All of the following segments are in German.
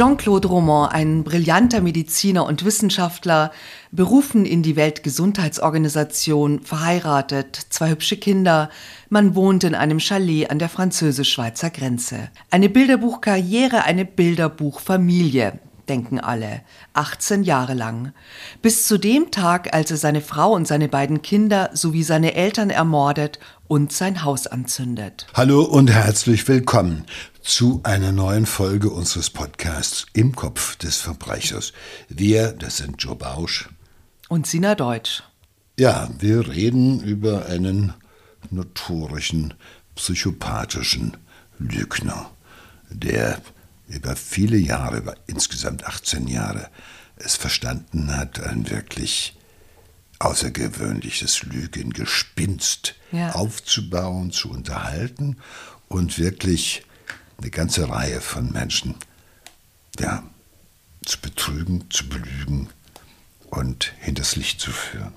Jean-Claude Roman, ein brillanter Mediziner und Wissenschaftler, berufen in die Weltgesundheitsorganisation, verheiratet, zwei hübsche Kinder, man wohnt in einem Chalet an der französisch-schweizer Grenze. Eine Bilderbuchkarriere, eine Bilderbuchfamilie, denken alle, 18 Jahre lang. Bis zu dem Tag, als er seine Frau und seine beiden Kinder sowie seine Eltern ermordet und sein Haus anzündet. Hallo und herzlich willkommen zu einer neuen Folge unseres Podcasts Im Kopf des Verbrechers. Wir, das sind Joe Bausch und Sina Deutsch. Ja, wir reden über einen notorischen, psychopathischen Lügner, der über viele Jahre, über insgesamt 18 Jahre, es verstanden hat, ein wirklich außergewöhnliches Lügengespinst ja. aufzubauen, zu unterhalten und wirklich eine ganze Reihe von Menschen ja, zu betrügen, zu belügen und hinters Licht zu führen.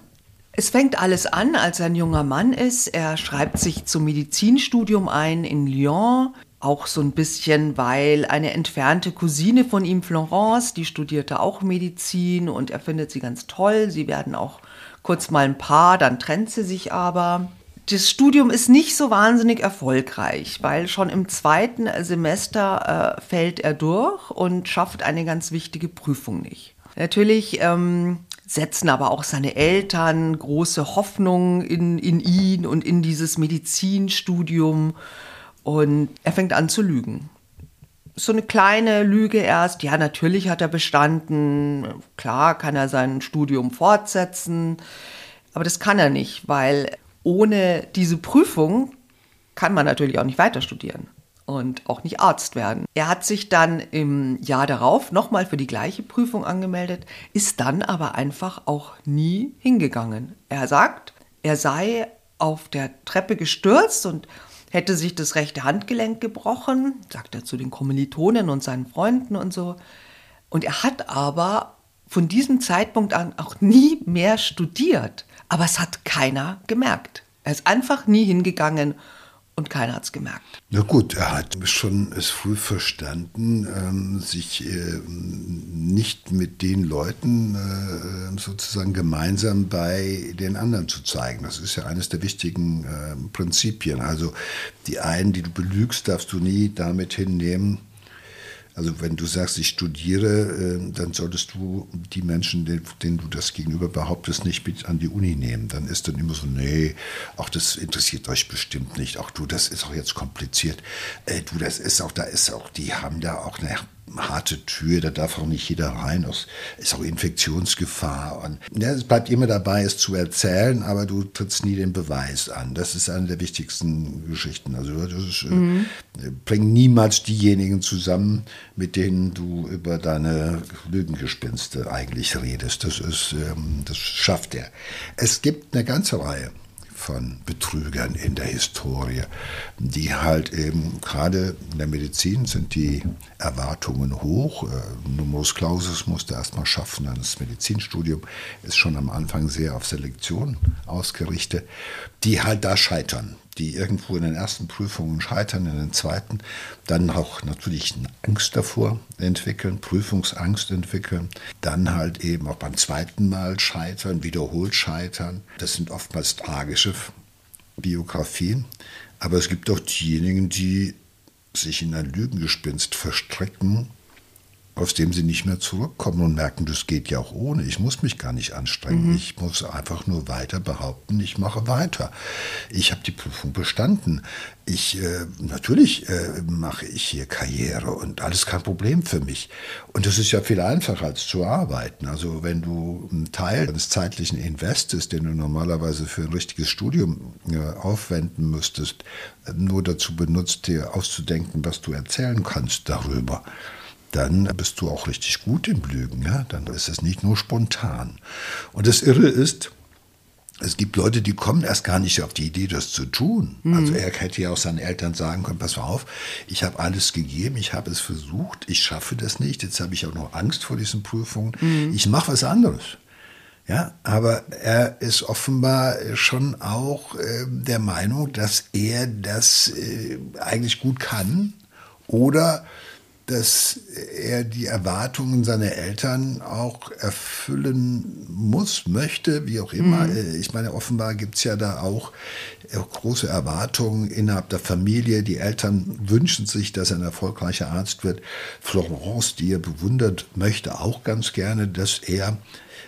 Es fängt alles an, als er ein junger Mann ist. Er schreibt sich zum Medizinstudium ein in Lyon. Auch so ein bisschen, weil eine entfernte Cousine von ihm, Florence, die studierte auch Medizin und er findet sie ganz toll. Sie werden auch kurz mal ein Paar, dann trennt sie sich aber das Studium ist nicht so wahnsinnig erfolgreich, weil schon im zweiten Semester äh, fällt er durch und schafft eine ganz wichtige Prüfung nicht. Natürlich ähm, setzen aber auch seine Eltern große Hoffnungen in, in ihn und in dieses Medizinstudium und er fängt an zu lügen. So eine kleine Lüge erst, ja, natürlich hat er bestanden, klar kann er sein Studium fortsetzen, aber das kann er nicht, weil ohne diese Prüfung kann man natürlich auch nicht weiter studieren und auch nicht Arzt werden. Er hat sich dann im Jahr darauf nochmal für die gleiche Prüfung angemeldet, ist dann aber einfach auch nie hingegangen. Er sagt, er sei auf der Treppe gestürzt und hätte sich das rechte Handgelenk gebrochen, sagt er zu den Kommilitonen und seinen Freunden und so. Und er hat aber von diesem Zeitpunkt an auch nie mehr studiert. Aber es hat keiner gemerkt. Er ist einfach nie hingegangen und keiner hat es gemerkt. Na gut, er hat schon es früh verstanden, ähm, sich äh, nicht mit den Leuten äh, sozusagen gemeinsam bei den anderen zu zeigen. Das ist ja eines der wichtigen äh, Prinzipien. Also die einen, die du belügst, darfst du nie damit hinnehmen, also wenn du sagst, ich studiere, äh, dann solltest du die Menschen, denen du das gegenüber behauptest, nicht mit an die Uni nehmen. Dann ist dann immer so, nee, auch das interessiert euch bestimmt nicht. Auch du, das ist auch jetzt kompliziert. Äh, du, das ist auch, da ist auch, die haben da auch eine harte Tür, da darf auch nicht jeder rein. Es ist auch Infektionsgefahr. Und ja, es bleibt immer dabei, es zu erzählen, aber du trittst nie den Beweis an. Das ist eine der wichtigsten Geschichten. Also das ist, äh, mhm. äh, bring niemals diejenigen zusammen, mit denen du über deine Lügengespinste eigentlich redest. Das ist, ähm, das schafft er. Es gibt eine ganze Reihe von Betrügern in der Historie, die halt eben gerade in der Medizin sind die Erwartungen hoch. Äh, Numerus Clausus musste erstmal schaffen, das Medizinstudium ist schon am Anfang sehr auf Selektion ausgerichtet, die halt da scheitern die irgendwo in den ersten Prüfungen scheitern, in den zweiten, dann auch natürlich eine Angst davor entwickeln, Prüfungsangst entwickeln, dann halt eben auch beim zweiten Mal scheitern, wiederholt scheitern. Das sind oftmals tragische Biografien, aber es gibt auch diejenigen, die sich in ein Lügengespinst verstricken aus dem sie nicht mehr zurückkommen und merken, das geht ja auch ohne. Ich muss mich gar nicht anstrengen. Mhm. Ich muss einfach nur weiter behaupten, ich mache weiter. Ich habe die Prüfung bestanden. Ich äh, natürlich äh, mache ich hier Karriere und alles kein Problem für mich. Und das ist ja viel einfacher als zu arbeiten. Also wenn du einen Teil des zeitlichen Investes, den du normalerweise für ein richtiges Studium äh, aufwenden müsstest, nur dazu benutzt, dir auszudenken, was du erzählen kannst darüber dann bist du auch richtig gut im Lügen. Ja? Dann ist es nicht nur spontan. Und das Irre ist, es gibt Leute, die kommen erst gar nicht auf die Idee, das zu tun. Mhm. Also er hätte ja auch seinen Eltern sagen können, pass mal auf, ich habe alles gegeben, ich habe es versucht, ich schaffe das nicht, jetzt habe ich auch noch Angst vor diesen Prüfungen, mhm. ich mache was anderes. Ja, aber er ist offenbar schon auch äh, der Meinung, dass er das äh, eigentlich gut kann oder dass er die Erwartungen seiner Eltern auch erfüllen muss, möchte, wie auch immer. Mhm. Ich meine, offenbar gibt es ja da auch äh, große Erwartungen innerhalb der Familie. Die Eltern wünschen sich, dass er ein erfolgreicher Arzt wird. Florence, die er bewundert, möchte auch ganz gerne, dass er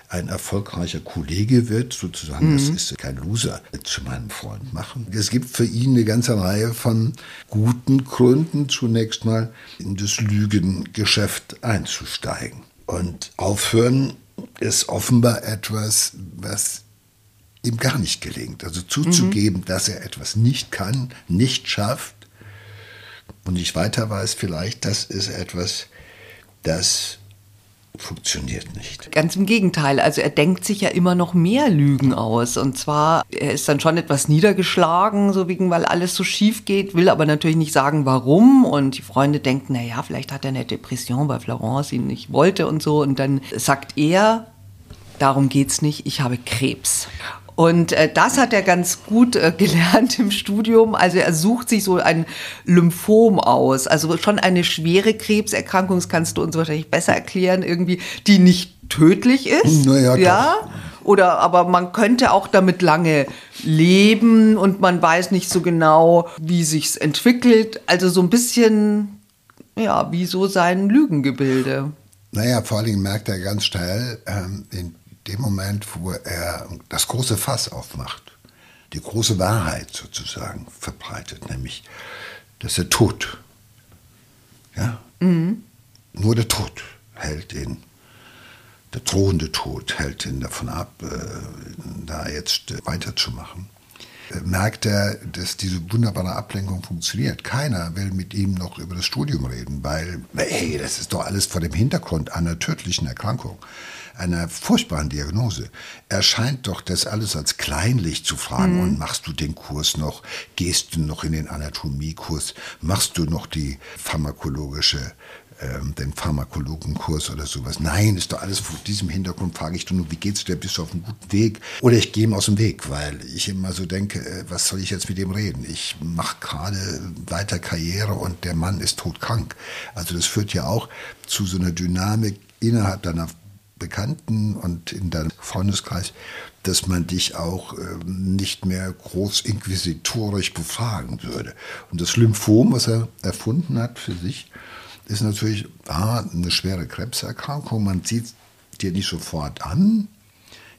ein erfolgreicher Kollege wird, sozusagen, mhm. das ist kein Loser, zu meinem Freund machen. Es gibt für ihn eine ganze Reihe von guten Gründen, zunächst mal in das Lügengeschäft einzusteigen. Und aufhören ist offenbar etwas, was ihm gar nicht gelingt. Also zuzugeben, mhm. dass er etwas nicht kann, nicht schafft und nicht weiter weiß, vielleicht, das ist etwas, das funktioniert nicht. Ganz im Gegenteil. Also er denkt sich ja immer noch mehr Lügen aus. Und zwar, er ist dann schon etwas niedergeschlagen, so wegen, weil alles so schief geht, will aber natürlich nicht sagen, warum. Und die Freunde denken, na ja, vielleicht hat er eine Depression, weil Florence ihn nicht wollte und so. Und dann sagt er, darum geht's nicht, ich habe Krebs. Und äh, das hat er ganz gut äh, gelernt im Studium. Also er sucht sich so ein Lymphom aus. Also schon eine schwere Krebserkrankung, das kannst du uns wahrscheinlich besser erklären, irgendwie, die nicht tödlich ist. Naja, ja. Doch. Oder aber man könnte auch damit lange leben und man weiß nicht so genau, wie sich's entwickelt. Also so ein bisschen, ja, wie so sein Lügengebilde. Naja, vor Dingen merkt er ganz schnell, ähm, in dem Moment, wo er das große Fass aufmacht, die große Wahrheit sozusagen verbreitet, nämlich, dass er Tod, ja, mhm. nur der Tod hält ihn, der drohende Tod hält ihn davon ab, äh, da jetzt weiterzumachen. Merkt er, dass diese wunderbare Ablenkung funktioniert. Keiner will mit ihm noch über das Studium reden, weil, hey, das ist doch alles vor dem Hintergrund einer tödlichen Erkrankung einer furchtbaren Diagnose, erscheint doch das alles als kleinlich zu fragen. Mhm. Und machst du den Kurs noch? Gehst du noch in den Anatomiekurs? Machst du noch die pharmakologische ähm, den Pharmakologenkurs oder sowas. Nein, ist doch alles vor diesem Hintergrund, frage ich nur, wie geht's dir, bist du auf einem guten Weg? Oder ich gehe ihm aus dem Weg, weil ich immer so denke, äh, was soll ich jetzt mit dem reden? Ich mache gerade weiter Karriere und der Mann ist todkrank. Also das führt ja auch zu so einer Dynamik innerhalb deiner Bekannten und in deinem Freundeskreis, dass man dich auch äh, nicht mehr groß inquisitorisch befragen würde. Und das Lymphom, was er erfunden hat für sich, ist natürlich A, eine schwere Krebserkrankung. Man sieht dir nicht sofort an,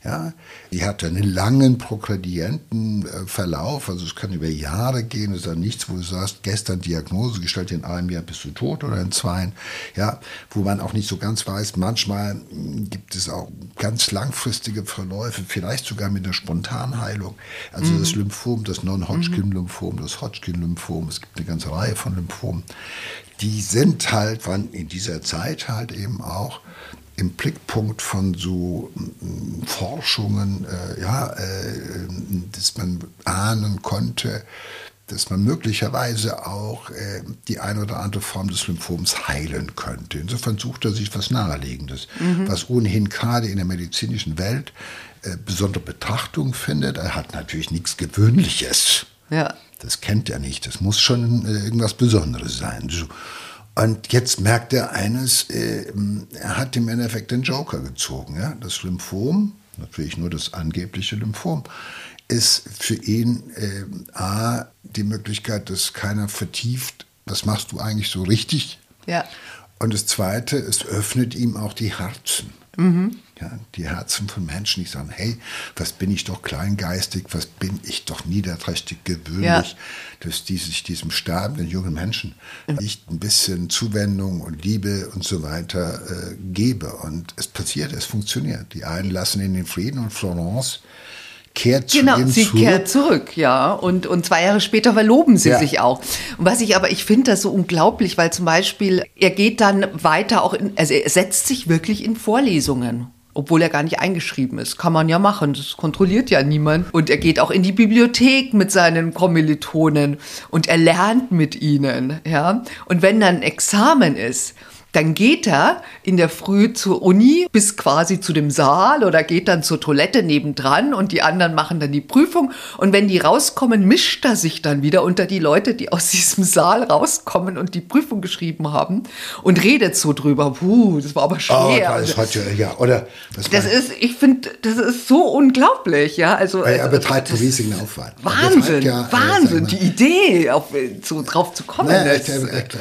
ja, die hat einen langen progredienten äh, Verlauf, also es kann über Jahre gehen, es ist ja nichts, wo du sagst, gestern Diagnose gestellt, in einem Jahr bist du tot oder in zwei, ja, wo man auch nicht so ganz weiß, manchmal hm, gibt es auch ganz langfristige Verläufe, vielleicht sogar mit einer Spontanheilung. Also mhm. das Lymphom, das Non-Hodgkin-Lymphom, das Hodgkin-Lymphom, es gibt eine ganze Reihe von Lymphomen, die sind halt, waren in dieser Zeit halt eben auch im Blickpunkt von so mm, Forschungen, äh, ja, äh, dass man ahnen konnte, dass man möglicherweise auch äh, die eine oder andere Form des Lymphoms heilen könnte. Insofern sucht er sich was Naheliegendes, mhm. was ohnehin gerade in der medizinischen Welt äh, besondere Betrachtung findet. Er hat natürlich nichts Gewöhnliches. Ja. Das kennt er nicht. Das muss schon äh, irgendwas Besonderes sein. So. Und jetzt merkt er eines, äh, er hat im Endeffekt den Joker gezogen. Ja? Das Lymphom, natürlich nur das angebliche Lymphom, ist für ihn äh, A, die Möglichkeit, dass keiner vertieft, was machst du eigentlich so richtig? Ja. Und das Zweite, es öffnet ihm auch die Herzen. Mhm. Ja, die Herzen von Menschen, die sagen, hey, was bin ich doch kleingeistig, was bin ich doch niederträchtig, gewöhnlich, ja. dass die sich diesem sterbenden jungen Menschen nicht ein bisschen Zuwendung und Liebe und so weiter äh, gebe. Und es passiert, es funktioniert. Die einen lassen ihn in Frieden und Florence kehrt zu genau, ihm sie zurück. kehrt zurück, ja. Und, und zwei Jahre später verloben sie ja. sich auch. Und was ich aber, ich finde das so unglaublich, weil zum Beispiel, er geht dann weiter auch in, also er setzt sich wirklich in Vorlesungen obwohl er gar nicht eingeschrieben ist. Kann man ja machen, das kontrolliert ja niemand. Und er geht auch in die Bibliothek mit seinen Kommilitonen und er lernt mit ihnen, ja. Und wenn dann ein Examen ist, dann geht er in der Früh zur Uni bis quasi zu dem Saal oder geht dann zur Toilette nebendran und die anderen machen dann die Prüfung. Und wenn die rauskommen, mischt er sich dann wieder unter die Leute, die aus diesem Saal rauskommen und die Prüfung geschrieben haben und redet so drüber. Puh, das war aber schwer. Oh, das hat ja, oder? Das ist, ich finde, das ist so unglaublich, ja. Also, er betreibt einen riesigen Aufwand. Wahnsinn, ja, Wahnsinn, die Idee, auf, zu, drauf zu kommen. Naja, ich,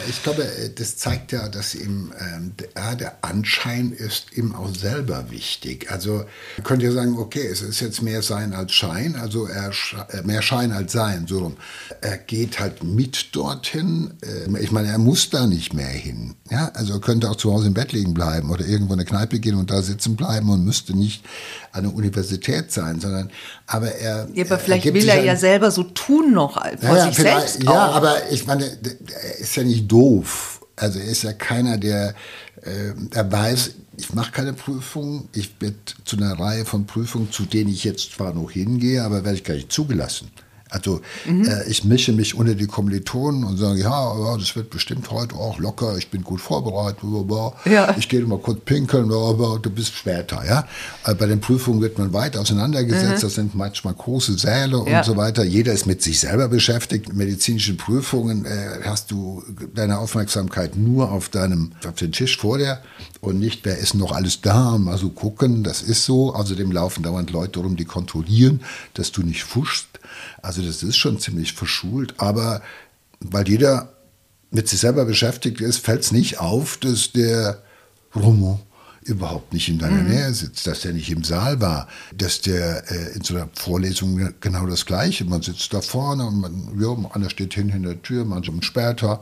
ich, glaube, das zeigt ja, dass ihm ähm, der, der Anschein ist ihm auch selber wichtig. Also könnte ja sagen, okay, es ist jetzt mehr Sein als Schein, also er, äh, mehr Schein als Sein, so rum. Er geht halt mit dorthin. Äh, ich meine, er muss da nicht mehr hin. Ja, also er könnte auch zu Hause im Bett liegen bleiben oder irgendwo in eine Kneipe gehen und da sitzen bleiben und müsste nicht an der Universität sein, sondern aber er. Ja, aber vielleicht will er ja selber so tun noch vor ja, sich selbst. Ja, auch. aber ich meine, er ist ja nicht doof. Also er ist ja keiner, der äh, er weiß, ich mache keine Prüfung, ich bin zu einer Reihe von Prüfungen, zu denen ich jetzt zwar noch hingehe, aber werde ich gar nicht zugelassen. Also mhm. äh, ich mische mich unter die Kommilitonen und sage, ja, ja, das wird bestimmt heute auch locker, ich bin gut vorbereitet, ja. ich gehe mal kurz pinkeln, du bist später. Ja? Äh, bei den Prüfungen wird man weit auseinandergesetzt, mhm. das sind manchmal große Säle ja. und so weiter. Jeder ist mit sich selber beschäftigt. In medizinischen Prüfungen äh, hast du deine Aufmerksamkeit nur auf deinem, auf den Tisch vor dir und nicht, wer ist noch alles da, mal so gucken, das ist so. Außerdem laufen dauernd Leute rum, die kontrollieren, dass du nicht fuschst. Also das ist schon ziemlich verschult, aber weil jeder mit sich selber beschäftigt ist, fällt es nicht auf, dass der Romo überhaupt nicht in deiner mhm. Nähe sitzt, dass der nicht im Saal war, dass der äh, in so einer Vorlesung genau das Gleiche, man sitzt da vorne und man, ja, einer steht hinter der Tür, manche später,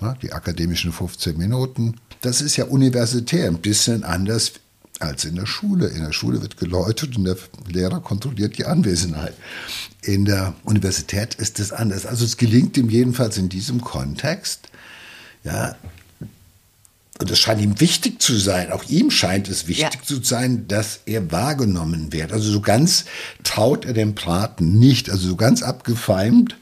ja, die akademischen 15 Minuten. Das ist ja universitär, ein bisschen anders als in der Schule. In der Schule wird geläutet und der Lehrer kontrolliert die Anwesenheit. In der Universität ist es anders. Also es gelingt ihm jedenfalls in diesem Kontext, ja, und es scheint ihm wichtig zu sein, auch ihm scheint es wichtig ja. zu sein, dass er wahrgenommen wird. Also so ganz traut er dem Braten nicht, also so ganz abgefeimt,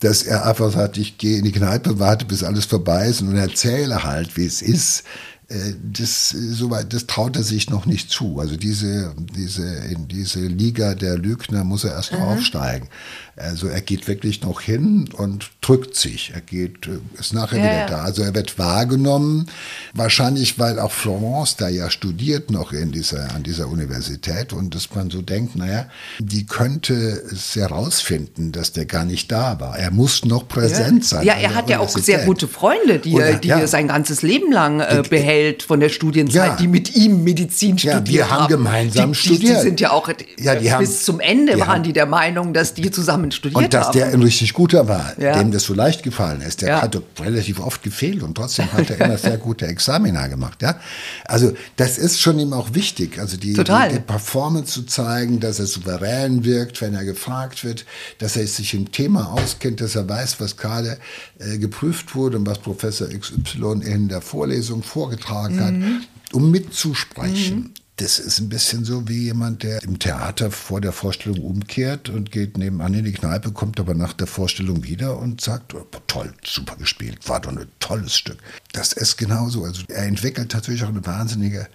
dass er einfach sagt, ich gehe in die Kneipe, warte, bis alles vorbei ist und erzähle halt, wie es ist. Äh, das, soweit, das traut er sich noch nicht zu. Also diese, diese, in diese Liga der Lügner muss er erst mhm. aufsteigen. Also er geht wirklich noch hin und drückt sich. Er geht, äh, ist nachher ja, wieder ja. da. Also er wird wahrgenommen. Wahrscheinlich, weil auch Florence da ja studiert noch in dieser, an dieser Universität und dass man so denkt, naja, die könnte es herausfinden, dass der gar nicht da war. Er muss noch präsent ja. sein. Ja, er hat ja auch sehr gute Freunde, die, er, die er sein ganzes Leben lang äh, behält von der Studienzeit, die mit ihm Medizin studiert haben. Ja, wir haben gemeinsam die, studiert. Die, die sind ja auch ja, bis haben, zum Ende waren die der Meinung, dass die zusammen studiert Und dass haben. der ein richtig guter war, ja. dem das so leicht gefallen ist. Der ja. hat relativ oft gefehlt und trotzdem hat er immer sehr gute Examina gemacht. Ja? Also das ist schon ihm auch wichtig, also die, die, die, Performance zu zeigen, dass er souverän wirkt, wenn er gefragt wird, dass er sich im Thema auskennt, dass er weiß, was gerade äh, geprüft wurde und was Professor XY in der Vorlesung vorgetragen mhm. hat, um mitzusprechen. Mhm das ist ein bisschen so wie jemand, der im Theater vor der Vorstellung umkehrt und geht nebenan in die Kneipe, kommt aber nach der Vorstellung wieder und sagt, oh, toll, super gespielt, war doch ein tolles Stück. Das ist genauso. Also er entwickelt natürlich auch eine wahnsinnige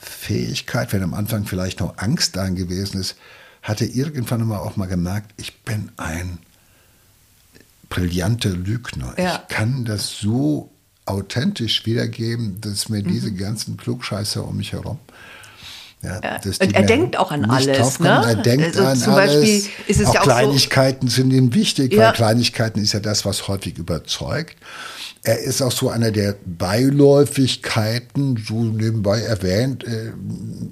Fähigkeit, wenn am Anfang vielleicht noch Angst da gewesen ist, hat er irgendwann mal auch mal gemerkt, ich bin ein brillanter Lügner. Ja. Ich kann das so authentisch wiedergeben, dass mir mhm. diese ganzen Klugscheißer um mich herum ja, er denkt auch an alles. Ne? Er denkt also an zum alles. Beispiel ist es auch ja auch Kleinigkeiten so, sind ihm wichtig, ja. weil Kleinigkeiten ist ja das, was häufig überzeugt. Er ist auch so einer der Beiläufigkeiten, so nebenbei erwähnt, äh,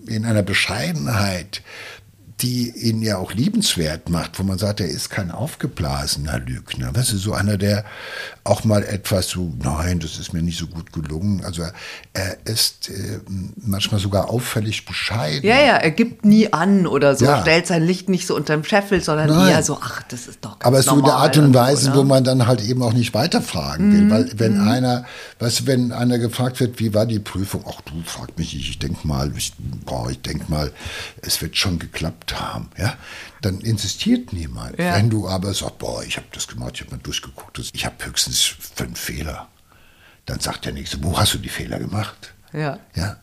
in einer Bescheidenheit die ihn ja auch liebenswert macht, wo man sagt, er ist kein aufgeblasener Lügner. Das ist so einer, der auch mal etwas so, nein, das ist mir nicht so gut gelungen. Also er ist äh, manchmal sogar auffällig bescheiden. Ja, ja, er gibt nie an oder so, ja. stellt sein Licht nicht so unterm Scheffel, sondern nein. eher so, ach, das ist doch ganz Aber so eine Art und Weise, so, ne? wo man dann halt eben auch nicht weiterfragen will. Mhm. Weil wenn mhm. einer, weißt du, wenn einer gefragt wird, wie war die Prüfung? Ach du, frag mich nicht, ich denk mal, ich, boah, ich denk mal, es wird schon geklappt haben, ja, dann insistiert niemand. Ja. Wenn du aber sagst, boah, ich habe das gemacht, ich habe mal durchgeguckt, ich habe höchstens fünf Fehler, dann sagt der Nächste, wo hast du die Fehler gemacht? Ja. Ja,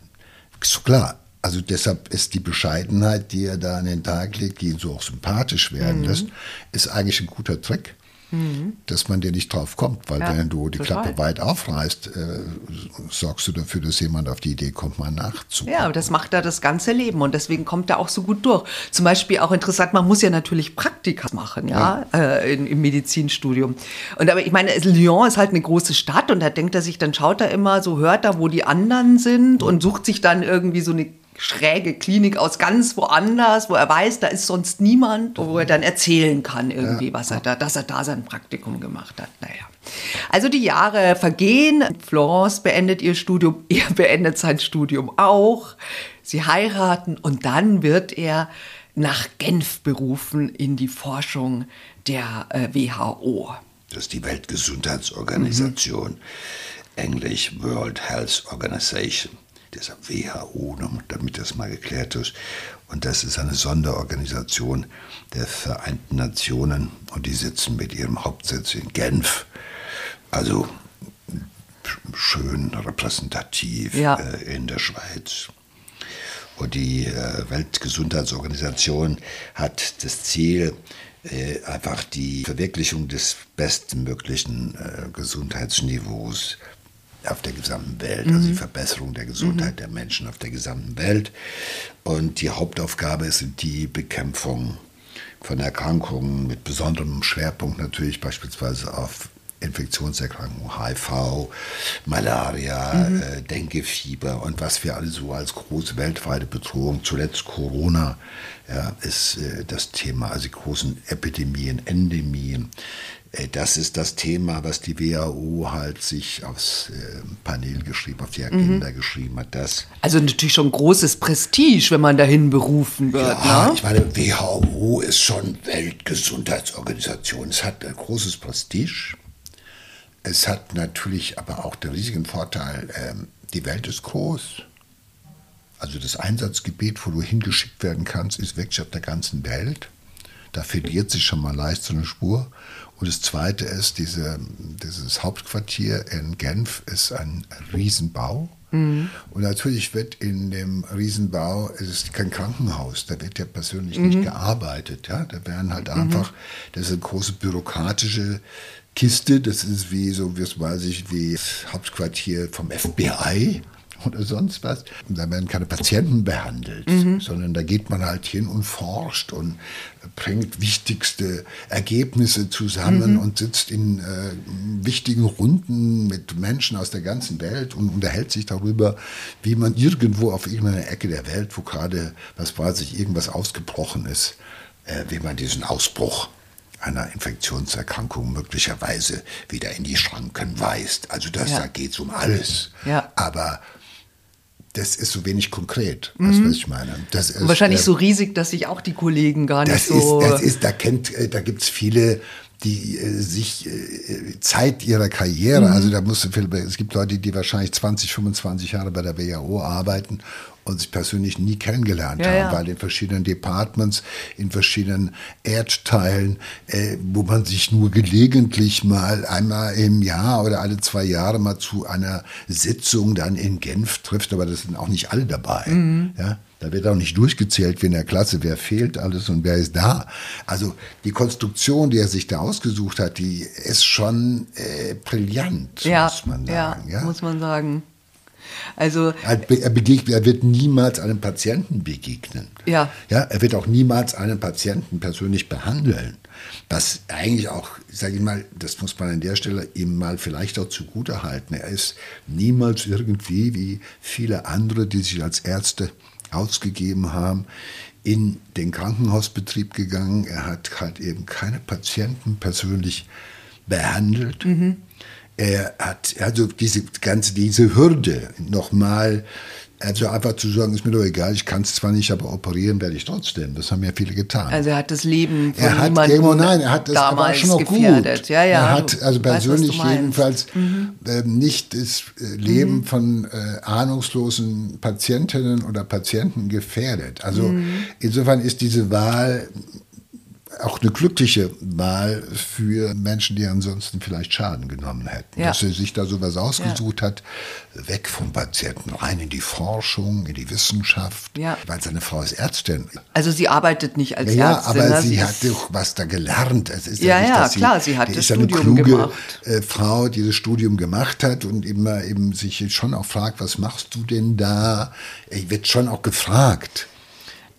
so klar. Also deshalb ist die Bescheidenheit, die er da an den Tag legt, die ihn so auch sympathisch werden mhm. lässt, ist eigentlich ein guter Trick mhm. dass man dir nicht drauf kommt, weil ja, wenn du die total. Klappe weit aufreißt, äh, sorgst du dafür, dass jemand auf die Idee kommt, mal nachzugucken. Ja, aber das macht er das ganze Leben und deswegen kommt er auch so gut durch. Zum Beispiel auch interessant, man muss ja natürlich Praktika machen, ja, ja. Äh, in, im Medizinstudium. Und aber ich meine, Lyon ist halt eine große Stadt und da denkt er sich, dann schaut er immer, so hört er, wo die anderen sind und sucht sich dann irgendwie so eine schräge Klinik aus ganz woanders, wo er weiß, da ist sonst niemand, wo er dann erzählen kann irgendwie, ja. was er da, dass er da sein Praktikum gemacht hat. Naja. Also die Jahre vergehen. Florence beendet ihr Studium, er beendet sein Studium auch. Sie heiraten und dann wird er nach Genf berufen in die Forschung der äh, WHO. Das ist die Weltgesundheitsorganisation, mhm. englisch World Health Organization dieser WHO, damit das mal geklärt ist. Und das ist eine Sonderorganisation der Vereinten Nationen und die sitzen mit ihrem Hauptsitz in Genf. Also schön repräsentativ ja. äh, in der Schweiz. Und die äh, Weltgesundheitsorganisation hat das Ziel, äh, einfach die Verwirklichung des bestmöglichen Gesundheitsniveaus auf der gesamten Welt, mhm. also die mhm. Verbesserung der Gesundheit mhm. der Menschen auf der gesamten Welt. Und die Hauptaufgabe ist die Bekämpfung von Erkrankungen mit besonderem Schwerpunkt natürlich beispielsweise auf Infektionserkrankungen, HIV, Malaria, mhm. äh, Denguefieber und was wir alle so als große weltweite Bedrohung, zuletzt Corona, ja, ist äh, das Thema, also die großen Epidemien, Endemien, das ist das Thema, was die WHO halt sich aufs äh, Panel geschrieben, auf die Agenda mhm. geschrieben hat. Das also natürlich schon großes Prestige, wenn man dahin berufen wird. Ja, ne? ich meine, WHO ist schon Weltgesundheitsorganisation. Es hat ein großes Prestige. Es hat natürlich aber auch den riesigen Vorteil, ähm, die Welt ist groß. Also das Einsatzgebiet, wo du hingeschickt werden kannst, ist wirklich auf der ganzen Welt. Da verliert sich schon mal leicht so eine Spur. Und das Zweite ist, diese, dieses Hauptquartier in Genf ist ein Riesenbau. Mhm. Und natürlich wird in dem Riesenbau, es ist kein Krankenhaus, da wird ja persönlich mhm. nicht gearbeitet. Ja? Da werden halt mhm. einfach, das ist eine große bürokratische Kiste, das ist wie so, wie weiß ich, wie das Hauptquartier vom FBI oder sonst was. Und da werden keine Patienten behandelt, mhm. sondern da geht man halt hin und forscht und bringt wichtigste Ergebnisse zusammen mhm. und sitzt in äh, wichtigen Runden mit Menschen aus der ganzen Welt und unterhält sich darüber, wie man irgendwo auf irgendeiner Ecke der Welt, wo gerade, was weiß ich, irgendwas ausgebrochen ist, äh, wie man diesen Ausbruch einer Infektionserkrankung möglicherweise wieder in die Schranken weist. Also das, ja. da geht es um alles. Ja. Aber das ist so wenig konkret, was, mhm. was ich meine. Das ist, wahrscheinlich äh, so riesig, dass sich auch die Kollegen gar nicht so. Ist, das ist, da kennt, äh, da gibt es viele, die äh, sich äh, Zeit ihrer Karriere, mhm. also da musst du viel, es gibt Leute, die wahrscheinlich 20, 25 Jahre bei der WHO arbeiten und sich persönlich nie kennengelernt ja, haben, ja. weil in verschiedenen Departments, in verschiedenen Erdteilen, äh, wo man sich nur gelegentlich mal einmal im Jahr oder alle zwei Jahre mal zu einer Sitzung dann in Genf trifft, aber das sind auch nicht alle dabei. Mhm. Ja? Da wird auch nicht durchgezählt wie in der Klasse, wer fehlt alles und wer ist da. Also die Konstruktion, die er sich da ausgesucht hat, die ist schon äh, brillant, ja, muss man sagen. Ja, muss man sagen. Also, er, er wird niemals einem Patienten begegnen. Ja. ja. Er wird auch niemals einen Patienten persönlich behandeln. Was eigentlich auch, sage ich mal, das muss man an der Stelle ihm mal vielleicht auch zugute halten. Er ist niemals irgendwie, wie viele andere, die sich als Ärzte ausgegeben haben, in den Krankenhausbetrieb gegangen. Er hat halt eben keine Patienten persönlich behandelt. Mhm er hat also diese ganze diese Hürde nochmal also einfach zu sagen, ist mir doch egal, ich kann es zwar nicht, aber operieren werde ich trotzdem. Das haben ja viele getan. Also er hat das Leben von er hat irgendwo, nein, er hat das damals schon noch gefährdet. gut. Ja, ja, er hat also persönlich weißt, jedenfalls mhm. äh, nicht das äh, Leben mhm. von äh, ahnungslosen Patientinnen oder Patienten gefährdet. Also mhm. insofern ist diese Wahl auch eine glückliche Wahl für Menschen, die ansonsten vielleicht Schaden genommen hätten. Ja. Dass er sich da sowas ausgesucht ja. hat, weg vom Patienten, rein in die Forschung, in die Wissenschaft, ja. weil seine Frau ist Ärztin. Also sie arbeitet nicht als ja, Ärztin. Ja, aber sie, sie hat doch was da gelernt. Es ist ja, ja, nicht, ja klar, sie, sie hat das ist Studium eine kluge gemacht. Äh, Frau, die das Studium gemacht hat und immer eben sich schon auch fragt, was machst du denn da? Er wird schon auch gefragt.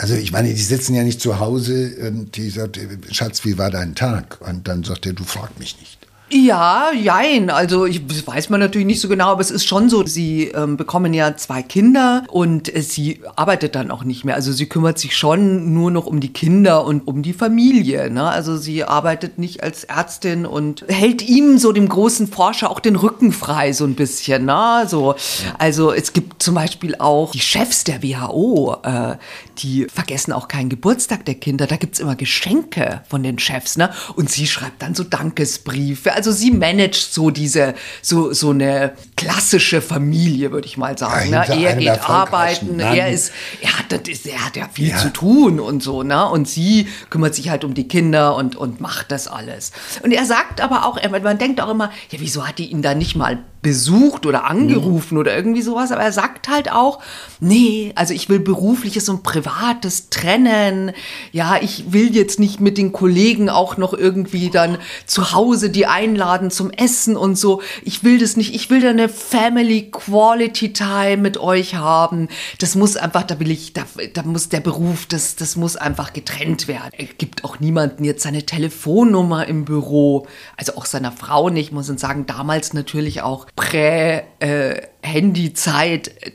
Also ich meine, die sitzen ja nicht zu Hause und die sagt, Schatz, wie war dein Tag? Und dann sagt er, du frag mich nicht. Ja, jein. Also ich, das weiß man natürlich nicht so genau, aber es ist schon so, sie ähm, bekommen ja zwei Kinder und äh, sie arbeitet dann auch nicht mehr. Also sie kümmert sich schon nur noch um die Kinder und um die Familie. Ne? Also sie arbeitet nicht als Ärztin und hält ihm so dem großen Forscher auch den Rücken frei so ein bisschen. Ne? So, also es gibt zum Beispiel auch die Chefs der WHO, äh, die vergessen auch keinen Geburtstag der Kinder. Da gibt's immer Geschenke von den Chefs. Ne? Und sie schreibt dann so Dankesbriefe. Also sie managt so diese, so, so eine klassische Familie, würde ich mal sagen. Ne? Er geht arbeiten, Mann. er ist, er hat, er hat ja viel ja. zu tun und so, ne? Und sie kümmert sich halt um die Kinder und, und macht das alles. Und er sagt aber auch, man denkt auch immer, ja, wieso hat die ihn da nicht mal besucht oder angerufen mhm. oder irgendwie sowas, aber er sagt halt auch, nee, also ich will berufliches und privates trennen. Ja, ich will jetzt nicht mit den Kollegen auch noch irgendwie dann zu Hause die einladen zum Essen und so. Ich will das nicht. Ich will da eine Family Quality Time mit euch haben. Das muss einfach, da will ich, da, da muss der Beruf, das, das muss einfach getrennt werden. Er gibt auch niemanden jetzt seine Telefonnummer im Büro, also auch seiner Frau nicht, muss man sagen, damals natürlich auch Prä- äh,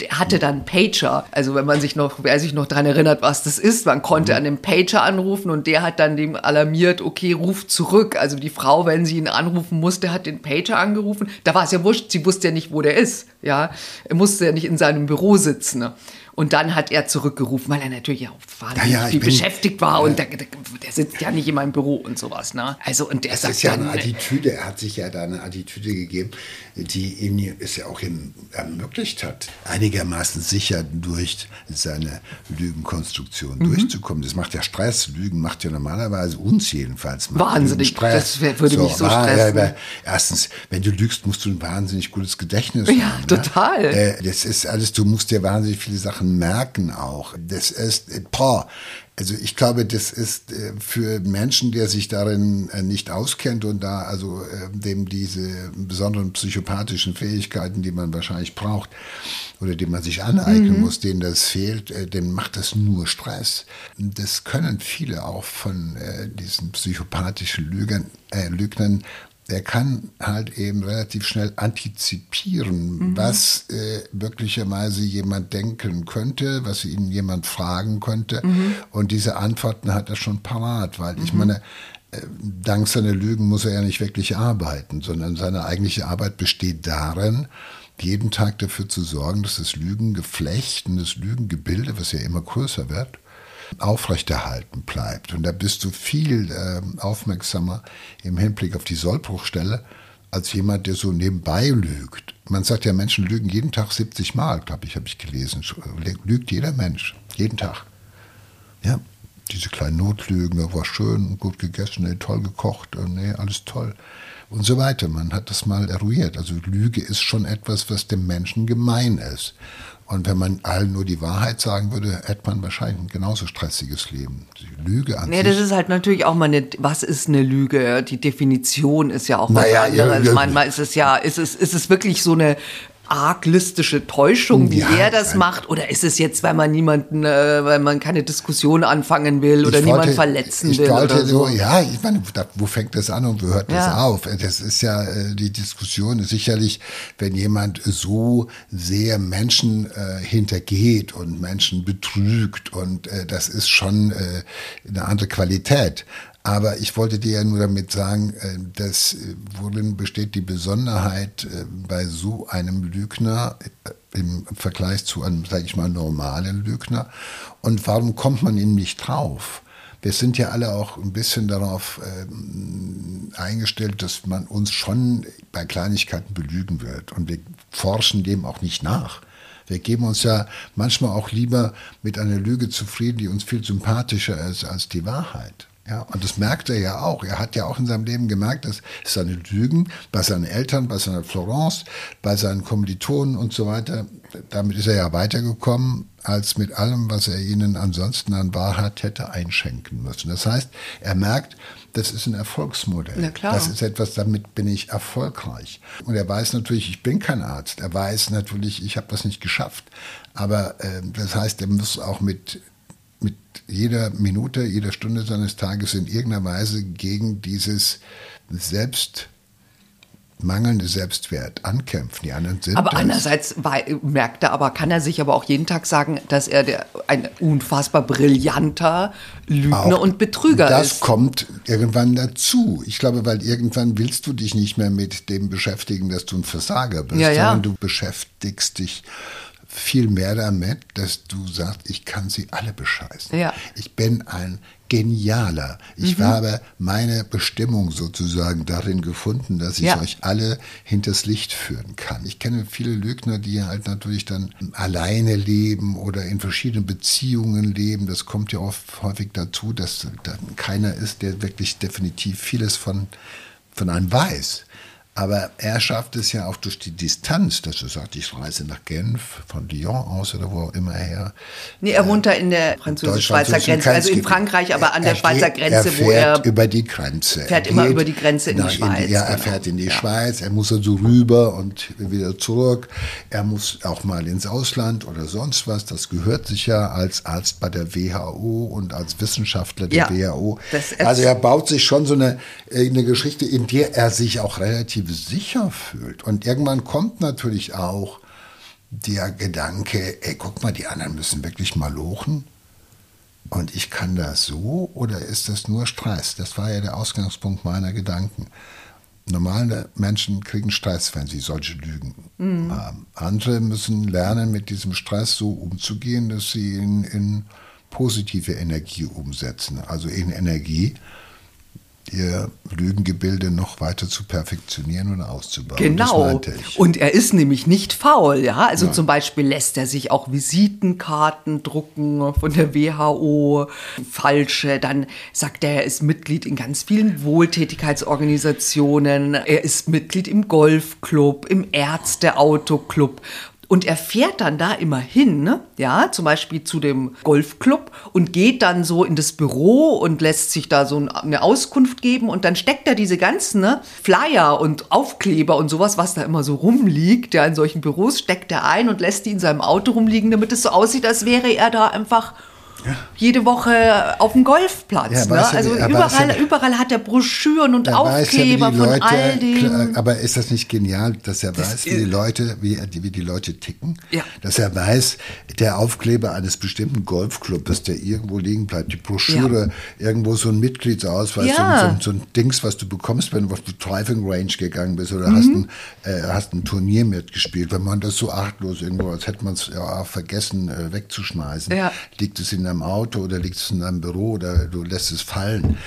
hatte dann Pager. Also wenn man sich noch, wer sich noch daran erinnert, was das ist, man konnte an dem Pager anrufen und der hat dann dem alarmiert, okay, ruf zurück. Also die Frau, wenn sie ihn anrufen musste, hat den Pager angerufen. Da war es ja wurscht, sie wusste ja nicht, wo der ist. Ja, er musste ja nicht in seinem Büro sitzen. Ne? Und dann hat er zurückgerufen, weil er natürlich auch wahnsinnig ja, ja, viel beschäftigt war ja. und der, der, sitzt ja nicht in meinem Büro und sowas. Ne? Also und der das sagt ist ja dann, eine Attitüde. Er hat sich ja da eine Attitüde gegeben, die ihm es ja auch ihm ermöglicht hat, einigermaßen sicher durch seine Lügenkonstruktion mhm. durchzukommen. Das macht ja Stress. Lügen macht ja normalerweise uns jedenfalls. Wahnsinnig. Stress. Das würde so, mich so stressen. Ja, erstens, wenn du lügst, musst du ein wahnsinnig gutes Gedächtnis haben. Ja, ne? total. Äh, das ist alles. Du musst dir wahnsinnig viele Sachen merken auch. Das ist, boah, also ich glaube, das ist äh, für Menschen, der sich darin äh, nicht auskennt und da also äh, dem diese besonderen psychopathischen Fähigkeiten, die man wahrscheinlich braucht oder die man sich aneignen mhm. muss, denen das fehlt, dem macht das nur Stress. Das können viele auch von diesen psychopathischen Lügern, äh, Lügnern der kann halt eben relativ schnell antizipieren, mhm. was äh, möglicherweise jemand denken könnte, was ihn jemand fragen könnte. Mhm. Und diese Antworten hat er schon parat, weil mhm. ich meine, äh, dank seiner Lügen muss er ja nicht wirklich arbeiten, sondern seine eigentliche Arbeit besteht darin, jeden Tag dafür zu sorgen, dass das Lügengeflecht und das Lügengebilde, was ja immer größer wird, aufrechterhalten bleibt. Und da bist du viel äh, aufmerksamer im Hinblick auf die Sollbruchstelle als jemand, der so nebenbei lügt. Man sagt ja, Menschen lügen jeden Tag 70 Mal, glaube ich, habe ich gelesen. Lügt jeder Mensch, jeden Tag. Ja, diese kleinen Notlügen, war schön, gut gegessen, toll gekocht, nee, alles toll. Und so weiter. Man hat das mal eruiert. Also Lüge ist schon etwas, was dem Menschen gemein ist. Und wenn man allen nur die Wahrheit sagen würde, hätte man wahrscheinlich ein genauso stressiges Leben. Die Lüge an nee, sich. das ist halt natürlich auch mal eine, was ist eine Lüge? Die Definition ist ja auch naja, was anderes. Ja, ja, Manchmal ist es ja, ist es, ist es wirklich so eine arglistische Täuschung, wie ja, er das nein. macht? Oder ist es jetzt, weil man niemanden, äh, weil man keine Diskussion anfangen will oder niemanden verletzen ich will? Wollte so? Ja, ich meine, wo fängt das an und wo hört ja. das auf? Das ist ja äh, die Diskussion sicherlich, wenn jemand so sehr Menschen äh, hintergeht und Menschen betrügt und äh, das ist schon äh, eine andere Qualität. Aber ich wollte dir ja nur damit sagen, äh, dass äh, worin besteht die Besonderheit äh, bei so einem Lügner im Vergleich zu einem, sage ich mal, normalen Lügner und warum kommt man ihm nicht drauf? Wir sind ja alle auch ein bisschen darauf ähm, eingestellt, dass man uns schon bei Kleinigkeiten belügen wird und wir forschen dem auch nicht nach. Wir geben uns ja manchmal auch lieber mit einer Lüge zufrieden, die uns viel sympathischer ist als die Wahrheit. Ja, und das merkt er ja auch. Er hat ja auch in seinem Leben gemerkt, dass seine Lügen bei seinen Eltern, bei seiner Florence, bei seinen Kommilitonen und so weiter, damit ist er ja weitergekommen, als mit allem, was er ihnen ansonsten an Wahrheit hätte einschenken müssen. Das heißt, er merkt, das ist ein Erfolgsmodell. Das ist etwas, damit bin ich erfolgreich. Und er weiß natürlich, ich bin kein Arzt. Er weiß natürlich, ich habe das nicht geschafft. Aber äh, das heißt, er muss auch mit mit jeder Minute, jeder Stunde seines Tages in irgendeiner Weise gegen dieses Selbst mangelnde Selbstwert ankämpfen. Die anderen sind aber das. andererseits merkt er aber, kann er sich aber auch jeden Tag sagen, dass er der, ein unfassbar brillanter Lügner Auch und Betrüger das ist. Das kommt irgendwann dazu. Ich glaube, weil irgendwann willst du dich nicht mehr mit dem beschäftigen, dass du ein Versager bist, Ja, ja. sondern du beschäftigst dich viel mehr damit, dass du sagst, ich kann sie alle bescheißen. Ja. Ich bin ein Genialer. Ich habe meine Bestimmung sozusagen darin gefunden, dass ich Ja. euch alle hinters Licht führen kann. Ich kenne viele Lügner, die halt natürlich dann alleine leben oder in verschiedenen Beziehungen leben. Das kommt ja oft häufig dazu, dass dann keiner ist, der wirklich definitiv vieles von, von einem weiß. Aber er schafft es ja auch durch die Distanz, dass er sagt, ich reise nach Genf, von Lyon aus oder wo auch immer her. Nee, er wohnt da in der französisch-schweizer Grenze, also in. Frankreich, aber an der Er Schweizer Grenze, er wo er fährt über die Grenze. fährt Er immer über die Grenze in die Schweiz, ja, er genau. fährt in die Ja. Schweiz, er muss also rüber und wieder zurück. Er muss auch mal ins Ausland oder sonst was. Das gehört sich ja als Arzt bei der WHO und als Wissenschaftler der Ja, WHO. also er baut sich schon so eine, äh, eine Geschichte, in der er sich auch relativ sicher fühlt. Und irgendwann kommt natürlich auch der Gedanke, ey, guck mal, die anderen müssen wirklich mal lochen. Und ich kann das so oder ist das nur Stress? Das war ja der Ausgangspunkt meiner Gedanken. Normale Menschen kriegen Stress, wenn sie solche Lügen haben. Andere müssen lernen, mit diesem Stress so umzugehen, dass sie ihn in positive Energie umsetzen. Also in Energie, ihr Lügengebilde noch weiter zu perfektionieren und auszubauen. Genau. Und er ist nämlich nicht faul, ja. Also zum Beispiel lässt er sich auch Visitenkarten drucken von der WHO, falsche. Dann sagt er, er ist Mitglied in ganz vielen Wohltätigkeitsorganisationen. Er ist Mitglied im Golfclub, im Ärzteautoclub. Und er fährt dann da immer hin, ne? ja, zum Beispiel zu dem Golfclub und geht dann so in das Büro und lässt sich da so ein- eine Auskunft geben und dann steckt er diese ganzen ne, Flyer und Aufkleber und sowas, was da immer so rumliegt, ja, in solchen Büros steckt er ein und lässt die in seinem Auto rumliegen, damit es so aussieht, als wäre er da einfach jede Woche auf dem Golfplatz. Ja, ne? ja, Also weiß überall, ja- überall hat er Broschüren und Er ja, wie Aufkleber von Leute, all dem. aber ist das nicht genial, dass er Das weiß, wie die Leute, wie, wie die Leute ticken? Ja. Dass er weiß, der Aufkleber eines bestimmten Golfclubs, der irgendwo liegen bleibt, die Broschüre, irgendwo so ein Mitgliedsausweis, Ja. so, ein- so, ein Dings, was du bekommst, wenn du auf die Driving Range gegangen bist oder Mhm. hast, ein, äh, hast ein Turnier mitgespielt. Wenn man das so achtlos irgendwo, als hätte man es ja auch vergessen äh, wegzuschmeißen, Ja. liegt es in deinem Auto oder liegt es in deinem Büro oder du lässt es fallen.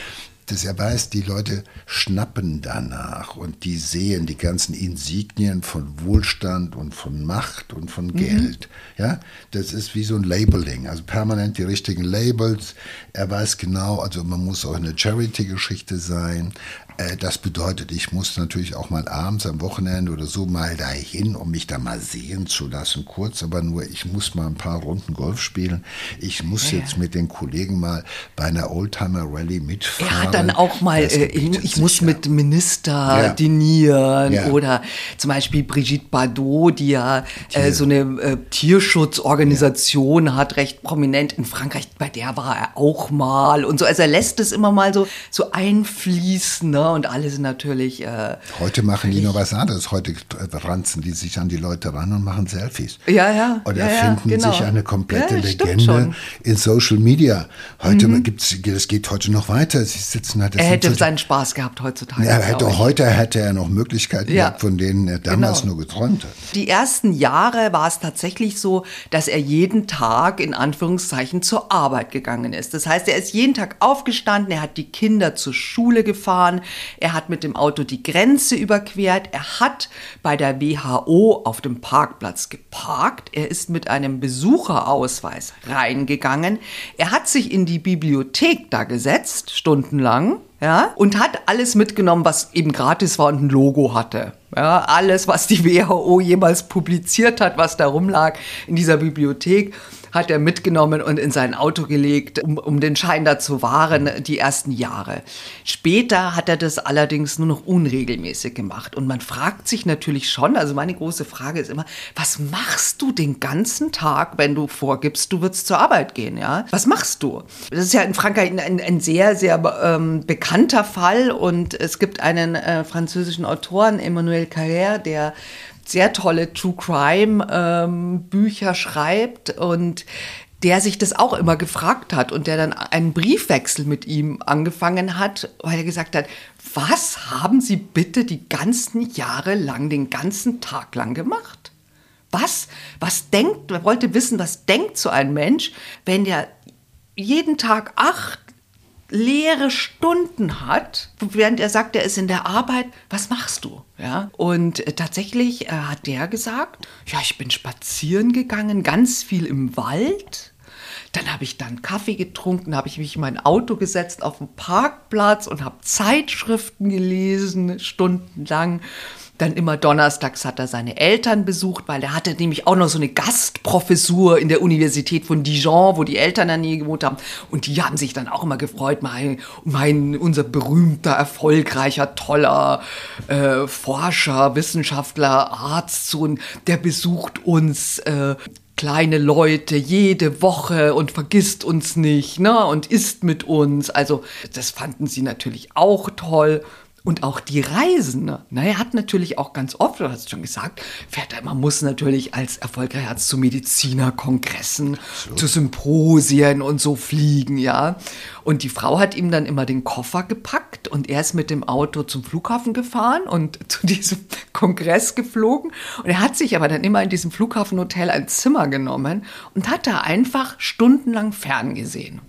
Dass er weiß, die Leute schnappen danach und die sehen die ganzen Insignien von Wohlstand und von Macht und von Geld. Ja, das ist wie so ein Labeling, also permanent die richtigen Labels. Er weiß genau, also man muss auch eine Charity-Geschichte sein. Äh, Das bedeutet, ich muss natürlich auch mal abends am Wochenende oder so mal dahin, um mich da mal sehen zu lassen, kurz, aber nur, ich muss mal ein paar Runden Golf spielen. Ich muss Ja, jetzt ja. mit den Kollegen mal bei einer Oldtimer-Rallye mitfahren. Er hat dann auch mal, äh, ich, muss ja. mit Minister Ja. dinieren Ja. oder zum Beispiel Brigitte Bardot, die ja äh, so eine äh, Tierschutzorganisation hat, recht prominent in Frankreich, bei der war er auch mal und so. Also er lässt es immer mal so, so einfließen ne? Und alle sind natürlich... Äh, Heute machen die noch was anderes. Heute äh, ranzen die sich an die Leute ran und machen Selfies. Ja, ja. Oder Ja, ja, finden genau. sich eine komplette Ja, Legende. Mhm. in Social Media. Heute gibt's, das geht heute noch weiter. Sie sitzen hat. Er hätte seinen Spaß gehabt heutzutage. Ja, hätte, heute hätte er noch Möglichkeiten ja. gehabt, von denen er damals genau. nur geträumt hat. Die ersten Jahre war es tatsächlich so, dass er jeden Tag in Anführungszeichen zur Arbeit gegangen ist. Das heißt, er ist jeden Tag aufgestanden, er hat die Kinder zur Schule gefahren, er hat mit dem Auto die Grenze überquert, er hat bei der WHO auf dem Parkplatz geparkt, er ist mit einem Besucherausweis reingegangen, er hat sich in die Bibliothek da gesetzt, stundenlang, ja, und hat alles mitgenommen, was eben gratis war und ein Logo hatte. Ja, alles, was die WHO jemals publiziert hat, was da rumlag in dieser Bibliothek hat er mitgenommen und in sein Auto gelegt, um, um den Schein da zu wahren, die ersten Jahre. Später hat er das allerdings nur noch unregelmäßig gemacht. Und man fragt sich natürlich schon, also meine große Frage ist immer, was machst du den ganzen Tag, wenn du vorgibst, du würdest zur Arbeit gehen, ja? Was machst du? Das ist ja in Frankreich ein, ein sehr, sehr ähm, bekannter Fall und es gibt einen äh, französischen Autoren, Emmanuel Carrère, der sehr tolle True Crime ähm, Bücher schreibt und der sich das auch immer gefragt hat und der dann einen Briefwechsel mit ihm angefangen hat, weil er gesagt hat, was haben Sie bitte die ganzen Jahre lang, den ganzen Tag lang gemacht? Was, was denkt, er wollte wissen, was denkt so ein Mensch, wenn der jeden Tag acht leere Stunden hat, während er sagt, er ist in der Arbeit, was machst du? Ja? Und äh, tatsächlich äh, hat der gesagt, ja, ich bin spazieren gegangen, ganz viel im Wald. Dann habe ich dann Kaffee getrunken, habe ich mich in mein Auto gesetzt auf den Parkplatz und habe Zeitschriften gelesen, stundenlang. Dann immer donnerstags hat er seine Eltern besucht, weil er hatte nämlich auch noch so eine Gastprofessur in der Universität von Dijon, wo die Eltern dann nie gewohnt haben. Und die haben sich dann auch immer gefreut, mein, mein unser berühmter, erfolgreicher, toller äh, Forscher, Wissenschaftler, Arztsohn, der besucht uns. Äh, kleine Leute jede Woche und vergisst uns nicht, ne, und isst mit uns. Also, das fanden sie natürlich auch toll. Und auch die Reisen. Ne? Na, er hat natürlich auch ganz oft, du hast schon gesagt, fährt er, man muss natürlich als erfolgreicher Arzt zu Medizinerkongressen, so. zu Symposien und so fliegen, ja. Und die Frau hat ihm dann immer den Koffer gepackt und er ist mit dem Auto zum Flughafen gefahren und zu diesem Kongress geflogen. Und er hat sich aber dann immer in diesem Flughafenhotel ein Zimmer genommen und hat da einfach stundenlang ferngesehen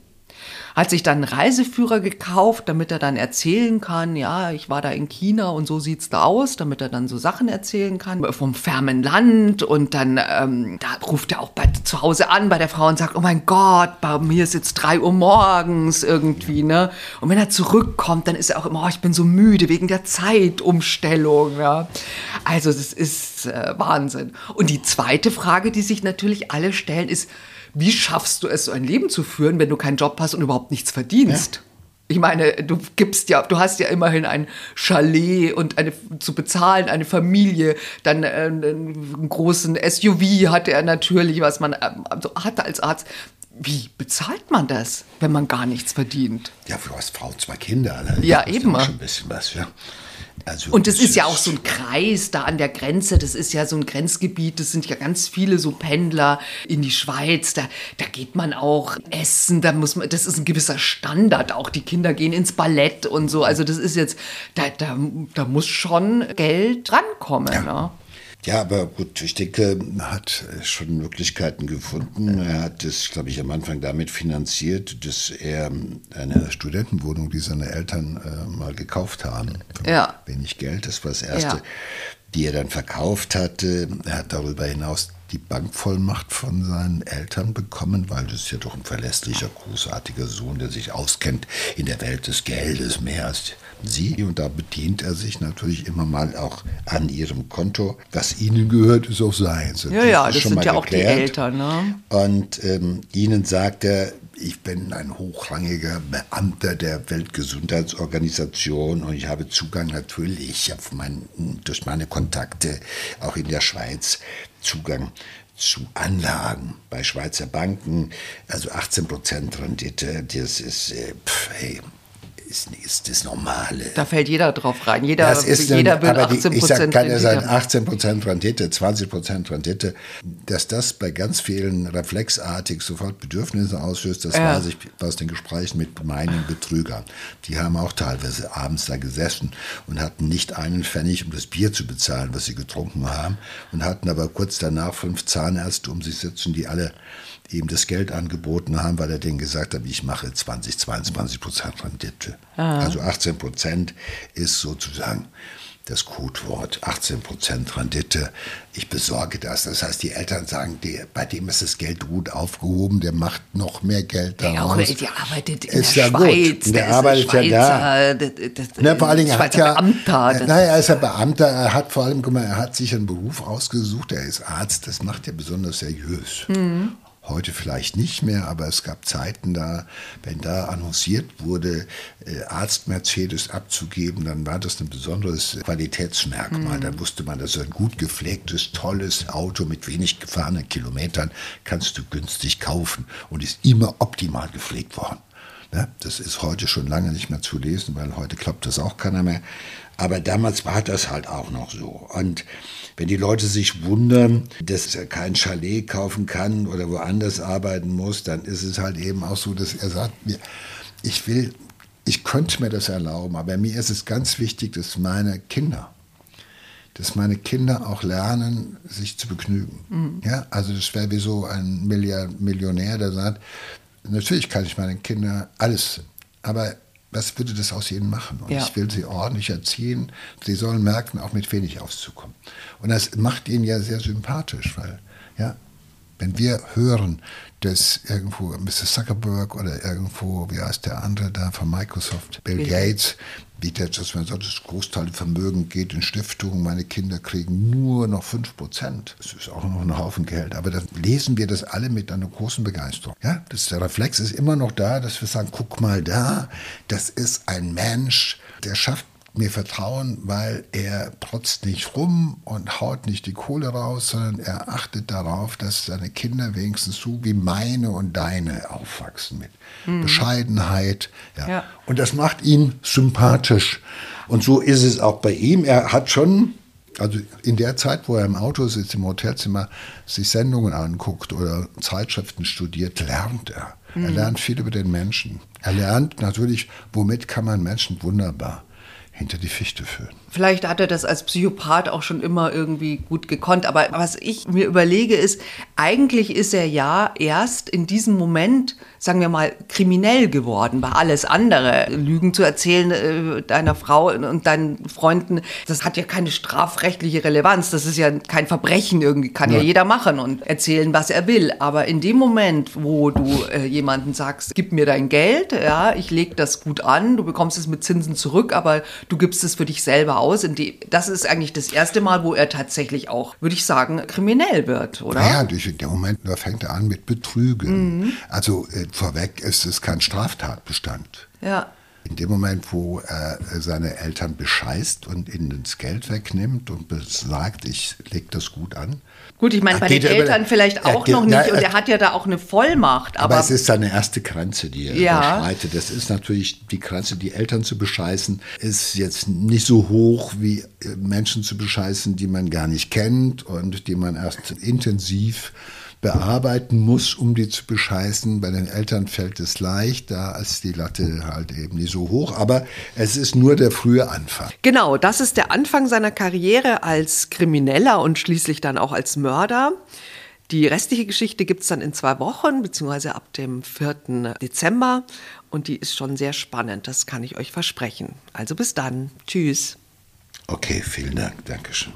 hat sich dann einen Reiseführer gekauft, damit er dann erzählen kann, ja, ich war da in China und so sieht's da aus, damit er dann so Sachen erzählen kann vom fernen Land und dann ähm, da ruft er auch bei, zu Hause an bei der Frau und sagt, oh mein Gott, bei mir ist jetzt drei Uhr morgens irgendwie, ne? Und wenn er zurückkommt, dann ist er auch immer, oh, ich bin so müde wegen der Zeitumstellung, ja. Also das ist äh, Wahnsinn. Und die zweite Frage, die sich natürlich alle stellen, ist, wie schaffst du es, so ein Leben zu führen, wenn du keinen Job hast und überhaupt nichts verdienst? Ja. Ich meine, du gibst ja, du hast ja immerhin ein Chalet und eine zu bezahlen, eine Familie, dann äh, einen großen SUV hatte er natürlich, was man also hatte als Arzt. Wie bezahlt man das, wenn man gar nichts verdient? Ja, du hast Frau, zwei Kinder. Ne? Ja, eben. Schon ein bisschen was, ja. Also, und das ist ja auch so ein Kreis da an der Grenze, das ist ja so ein Grenzgebiet, das sind ja ganz viele so Pendler in die Schweiz, da, da geht man auch essen, da muss man, das ist ein gewisser Standard auch, die Kinder gehen ins Ballett und so, also das ist jetzt, da, da, da muss schon Geld drankommen. Ja. Ne? Ja, aber gut, ich denke, er hat schon Möglichkeiten gefunden. Er hat es, glaube ich, am Anfang damit finanziert, dass er eine Studentenwohnung, die seine Eltern äh, mal gekauft haben, für ja. wenig Geld, das war das Erste, ja. die er dann verkauft hatte. Er hat darüber hinaus die Bankvollmacht von seinen Eltern bekommen, weil das ist ja doch ein verlässlicher, großartiger Sohn, der sich auskennt in der Welt des Geldes mehr als sie. Und da bedient er sich natürlich immer mal auch an ihrem Konto. Was ihnen gehört, ist auch seins. Ja, ja, das, sind ja geklärt. auch die Eltern. Ne? Und ähm, ihnen sagt er, ich bin ein hochrangiger Beamter der Weltgesundheitsorganisation und ich habe Zugang natürlich mein, durch meine Kontakte auch in der Schweiz Zugang zu Anlagen bei Schweizer Banken, also 18% Rendite, das ist, äh, pff, hey, ist, ist das Normale. Da fällt jeder drauf rein. Jeder, das ist jeder ein, will aber 18 die, ich sag, kann ja sein Rendite. 18 Prozent Rendite, 20 Prozent Rendite, dass das bei ganz vielen reflexartig sofort Bedürfnisse auslöst, das Ja. weiß ich aus den Gesprächen mit meinen Betrügern. Die haben auch teilweise abends da gesessen und hatten nicht einen Pfennig, um das Bier zu bezahlen, was sie getrunken haben, und hatten aber kurz danach fünf Zahnärzte um sich sitzen, die alle ihm das Geld angeboten haben, weil er denen gesagt hat, ich mache 20, 22 Prozent Rendite. Also 18 Prozent ist sozusagen das Codewort 18 Prozent Rendite. Ich besorge das. Das heißt, die Eltern sagen, die, bei dem ist das Geld gut aufgehoben, der macht noch mehr Geld daraus. der arbeitet in Ist der ja gut. Schweiz. Der ist arbeitet ein ja da. Schweizer, das- das- Na, vor allen Dingen, er hat Schweizer ja, Beamter. das- naja, er ist ja Beamter, er hat vor allem, guck mal, er hat sich einen Beruf ausgesucht, er ist Arzt, das macht er besonders seriös. Mhm. Heute vielleicht nicht mehr, aber es gab Zeiten da, wenn da annonciert wurde, äh, Arzt Mercedes abzugeben, dann war das ein besonderes Qualitätsmerkmal. Mhm. Dann wusste man, das ist ein gut gepflegtes, tolles Auto mit wenig gefahrenen Kilometern, kannst du günstig kaufen und ist immer optimal gepflegt worden. Das ist heute schon lange nicht mehr zu lesen, weil heute klappt das auch keiner mehr. Aber damals war das halt auch noch so. Und wenn die Leute sich wundern, dass er kein Chalet kaufen kann oder woanders arbeiten muss, dann ist es halt eben auch so, dass er sagt, mir, ich will, ich könnte mir das erlauben, aber mir ist es ganz wichtig, dass meine Kinder, dass meine Kinder auch lernen, sich zu begnügen. Ja, also das wäre wie so ein Milliard Millionär, der sagt, natürlich kann ich meinen Kindern alles, aber was würde das aus ihnen machen? Und Ja. ich will sie ordentlich erziehen. Sie sollen merken, auch mit wenig auszukommen. Und das macht ihnen ja sehr sympathisch, weil, ja, wenn wir hören, dass irgendwo Mr. Zuckerberg oder irgendwo, wie heißt der andere da von Microsoft, Bill Bill Gates, wie der, dass man sagt, das Großteil des Vermögens geht in Stiftungen, meine Kinder kriegen nur noch 5 Prozent. Das ist auch noch ein Haufen Geld. Aber dann lesen wir das alle mit einer großen Begeisterung. Ja, das, der Reflex ist immer noch da, dass wir sagen, guck mal da, das ist ein Mensch, der schafft mir Vertrauen, weil er protzt nicht rum und haut nicht die Kohle raus, sondern er achtet darauf, dass seine Kinder wenigstens so wie meine und deine aufwachsen mit Bescheidenheit. Ja. Ja. Und das macht ihn sympathisch. Und so ist es auch bei ihm. Er hat schon, also in der Zeit, wo er im Auto sitzt, im Hotelzimmer, sich Sendungen anguckt oder Zeitschriften studiert, lernt er. Er lernt viel über den Menschen. Er lernt natürlich, womit kann man Menschen wunderbar hinter die Fichte führen. Vielleicht hat er das als Psychopath auch schon immer irgendwie gut gekonnt. Aber was ich mir überlege, ist, eigentlich ist er ja erst in diesem Moment, sagen wir mal, kriminell geworden, weil alles andere, Lügen zu erzählen äh, deiner Frau und deinen Freunden, das hat ja keine strafrechtliche Relevanz. Das ist ja kein Verbrechen irgendwie, kann ja, Ja. jeder machen und erzählen, was er will. Aber in dem Moment, wo du äh, jemanden sagst, gib mir dein Geld, ja, ich leg das gut an, du bekommst es mit Zinsen zurück, aber du gibst es für dich selber aus. In die, das ist eigentlich das erste Mal, wo er tatsächlich auch, würde ich sagen, kriminell wird, oder? Naja, durch den Moment, da fängt er an mit Betrügen. Also äh, vorweg ist es kein Straftatbestand. Ja. In dem Moment, wo er seine Eltern bescheißt und ihnen das Geld wegnimmt und sagt, ich leg das gut an. Gut, ich meine, bei den geht er über- Eltern vielleicht auch geht- noch nicht na, und er- er hat ja da auch eine Vollmacht, Aber, aber, es ist seine erste Grenze, die er Ja. überschreitet. Das ist natürlich die Grenze, die Eltern zu bescheißen, ist jetzt nicht so hoch wie äh, Menschen zu bescheißen, die man gar nicht kennt und die man erst intensiv bearbeiten muss, um die zu bescheißen. Bei den Eltern fällt es leicht, da ist die Latte halt eben nicht so hoch, aber es ist nur der frühe Anfang. Genau, das ist der Anfang seiner Karriere als Krimineller und schließlich dann auch als Mörder. Die restliche Geschichte gibt es dann in zwei Wochen, beziehungsweise ab dem 4. Dezember. Und die ist schon sehr spannend, das kann ich euch versprechen. Also bis dann. Tschüss. Okay, vielen Dank. Dankeschön.